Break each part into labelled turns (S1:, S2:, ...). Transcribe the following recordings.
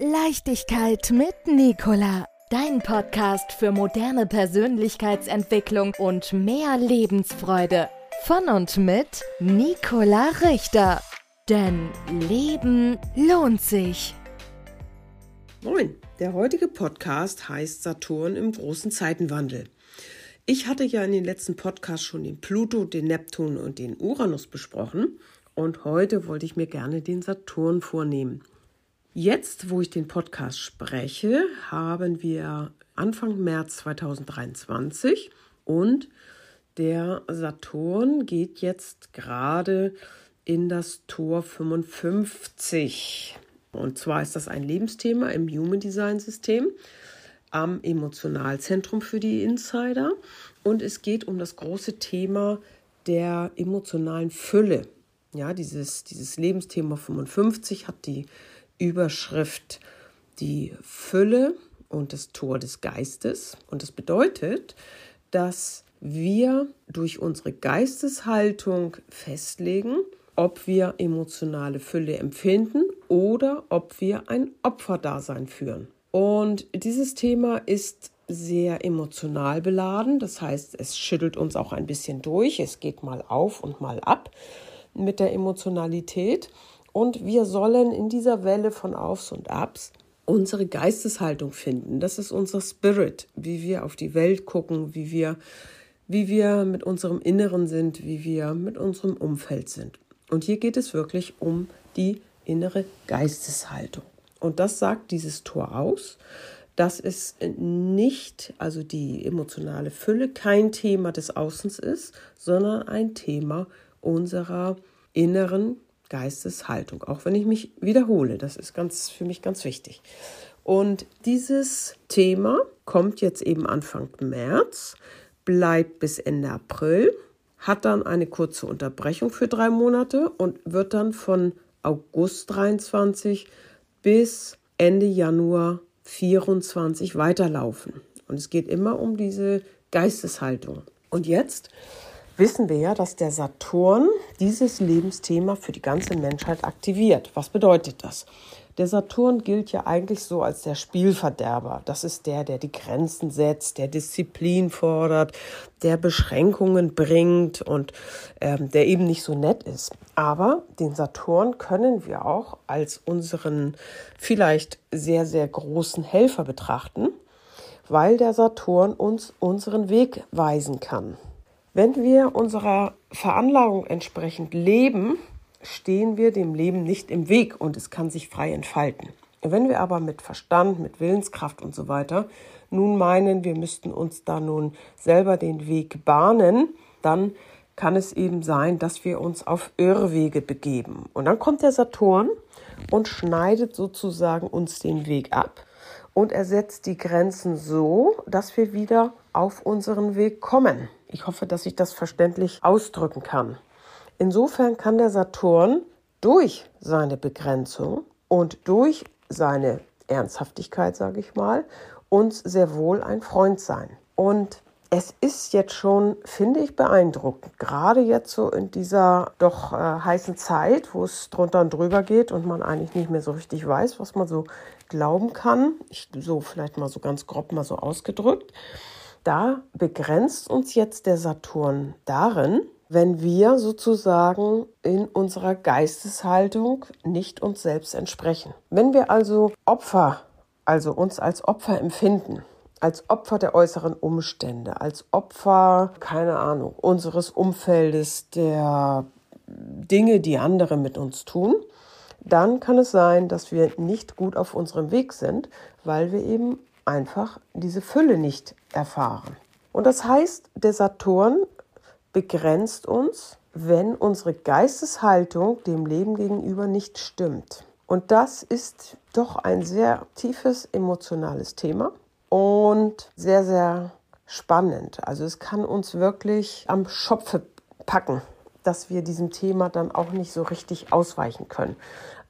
S1: Leichtigkeit mit Nicola. Dein Podcast für moderne Persönlichkeitsentwicklung und mehr Lebensfreude. Von und mit Nicola Richter. Denn Leben lohnt sich.
S2: Moin, der heutige Podcast heißt Saturn im großen Zeitenwandel. Ich hatte ja in den letzten Podcasts schon den Pluto, den Neptun und den Uranus besprochen und heute wollte ich mir gerne den Saturn vornehmen. Jetzt, wo ich den Podcast spreche, haben wir Anfang März 2023 und der Saturn geht jetzt gerade in das Tor 55. Und zwar ist das ein Lebensthema im Human Design System am Emotionalzentrum für die Insider. Und es geht um das große Thema der emotionalen Fülle. Ja, dieses, dieses Lebensthema 55 hat die Überschrift die Fülle und das Tor des Geistes. Und das bedeutet, dass wir durch unsere Geisteshaltung festlegen, ob wir emotionale Fülle empfinden oder ob wir ein Opferdasein führen. Und dieses Thema ist sehr emotional beladen, das heißt, es schüttelt uns auch ein bisschen durch, es geht mal auf und mal ab mit der Emotionalität. Und wir sollen in dieser Welle von Aufs und Abs unsere Geisteshaltung finden. Das ist unser Spirit, wie wir auf die Welt gucken, wie wir, wie wir mit unserem Inneren sind, wie wir mit unserem Umfeld sind. Und hier geht es wirklich um die innere Geisteshaltung. Und das sagt dieses Tor aus, dass es nicht, also die emotionale Fülle, kein Thema des Außens ist, sondern ein Thema unserer inneren Geisteshaltung, auch wenn ich mich wiederhole. Das ist ganz, für mich ganz wichtig. Und dieses Thema kommt jetzt eben Anfang März, bleibt bis Ende April, hat dann eine kurze Unterbrechung für drei Monate und wird dann von August 23 bis Ende Januar 24 weiterlaufen. Und es geht immer um diese Geisteshaltung. Und jetzt wissen wir ja, dass der Saturn dieses Lebensthema für die ganze Menschheit aktiviert. Was bedeutet das? Der Saturn gilt ja eigentlich so als der Spielverderber. Das ist der, der die Grenzen setzt, der Disziplin fordert, der Beschränkungen bringt und ähm, der eben nicht so nett ist. Aber den Saturn können wir auch als unseren vielleicht sehr, sehr großen Helfer betrachten, weil der Saturn uns unseren Weg weisen kann. Wenn wir unserer Veranlagung entsprechend leben, stehen wir dem Leben nicht im Weg und es kann sich frei entfalten. Wenn wir aber mit Verstand, mit Willenskraft und so weiter nun meinen, wir müssten uns da nun selber den Weg bahnen, dann kann es eben sein, dass wir uns auf Irrwege begeben. Und dann kommt der Saturn und schneidet sozusagen uns den Weg ab und er setzt die Grenzen so, dass wir wieder auf unseren Weg kommen. Ich hoffe, dass ich das verständlich ausdrücken kann. Insofern kann der Saturn durch seine Begrenzung und durch seine Ernsthaftigkeit, sage ich mal, uns sehr wohl ein Freund sein. Und es ist jetzt schon, finde ich, beeindruckend, gerade jetzt so in dieser doch äh, heißen Zeit, wo es drunter und drüber geht und man eigentlich nicht mehr so richtig weiß, was man so glauben kann. Ich, so vielleicht mal so ganz grob mal so ausgedrückt da begrenzt uns jetzt der Saturn darin, wenn wir sozusagen in unserer Geisteshaltung nicht uns selbst entsprechen. Wenn wir also Opfer, also uns als Opfer empfinden, als Opfer der äußeren Umstände, als Opfer, keine Ahnung, unseres Umfeldes, der Dinge, die andere mit uns tun, dann kann es sein, dass wir nicht gut auf unserem Weg sind, weil wir eben einfach diese Fülle nicht erfahren. Und das heißt, der Saturn begrenzt uns, wenn unsere Geisteshaltung dem Leben gegenüber nicht stimmt. Und das ist doch ein sehr tiefes emotionales Thema und sehr, sehr spannend. Also es kann uns wirklich am Schopfe packen, dass wir diesem Thema dann auch nicht so richtig ausweichen können.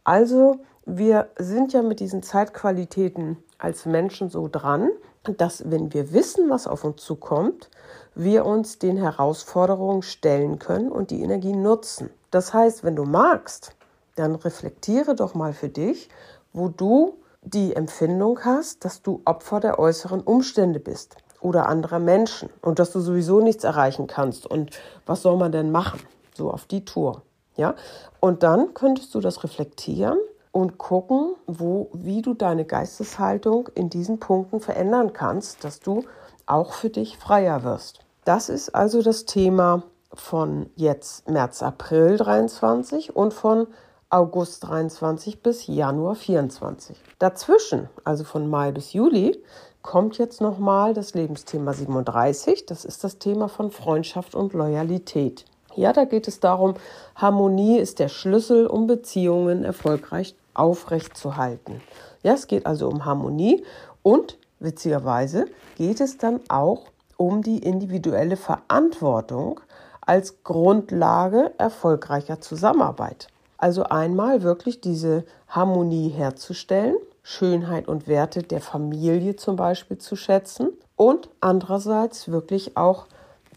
S2: Also wir sind ja mit diesen Zeitqualitäten als Menschen so dran, dass wenn wir wissen, was auf uns zukommt, wir uns den Herausforderungen stellen können und die Energie nutzen. Das heißt, wenn du magst, dann reflektiere doch mal für dich, wo du die Empfindung hast, dass du Opfer der äußeren Umstände bist oder anderer Menschen und dass du sowieso nichts erreichen kannst und was soll man denn machen? So auf die Tour. Ja? Und dann könntest du das reflektieren und gucken, wo, wie du deine Geisteshaltung in diesen Punkten verändern kannst, dass du auch für dich freier wirst. Das ist also das Thema von jetzt März, April 23 und von August 23 bis Januar 24. Dazwischen, also von Mai bis Juli, kommt jetzt nochmal das Lebensthema 37. Das ist das Thema von Freundschaft und Loyalität. Ja, da geht es darum, Harmonie ist der Schlüssel, um Beziehungen erfolgreich aufrechtzuhalten. Ja, es geht also um Harmonie und witzigerweise geht es dann auch um die individuelle Verantwortung als Grundlage erfolgreicher Zusammenarbeit. Also einmal wirklich diese Harmonie herzustellen, Schönheit und Werte der Familie zum Beispiel zu schätzen und andererseits wirklich auch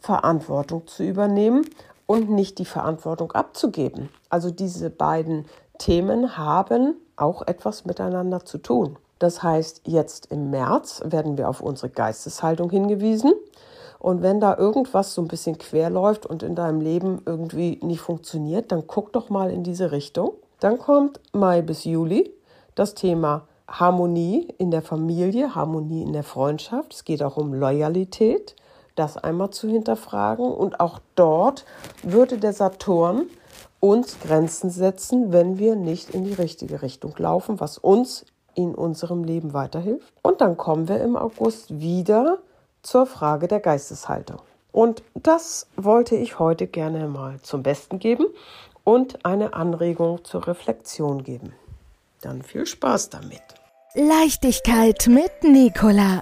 S2: Verantwortung zu übernehmen und nicht die Verantwortung abzugeben. Also diese beiden Themen haben auch etwas miteinander zu tun. Das heißt, jetzt im März werden wir auf unsere Geisteshaltung hingewiesen. Und wenn da irgendwas so ein bisschen quer läuft und in deinem Leben irgendwie nicht funktioniert, dann guck doch mal in diese Richtung. Dann kommt Mai bis Juli das Thema Harmonie in der Familie, Harmonie in der Freundschaft. Es geht auch um Loyalität das einmal zu hinterfragen. Und auch dort würde der Saturn uns Grenzen setzen, wenn wir nicht in die richtige Richtung laufen, was uns in unserem Leben weiterhilft. Und dann kommen wir im August wieder zur Frage der Geisteshaltung. Und das wollte ich heute gerne mal zum Besten geben und eine Anregung zur Reflexion geben. Dann viel Spaß damit.
S1: Leichtigkeit mit Nicola.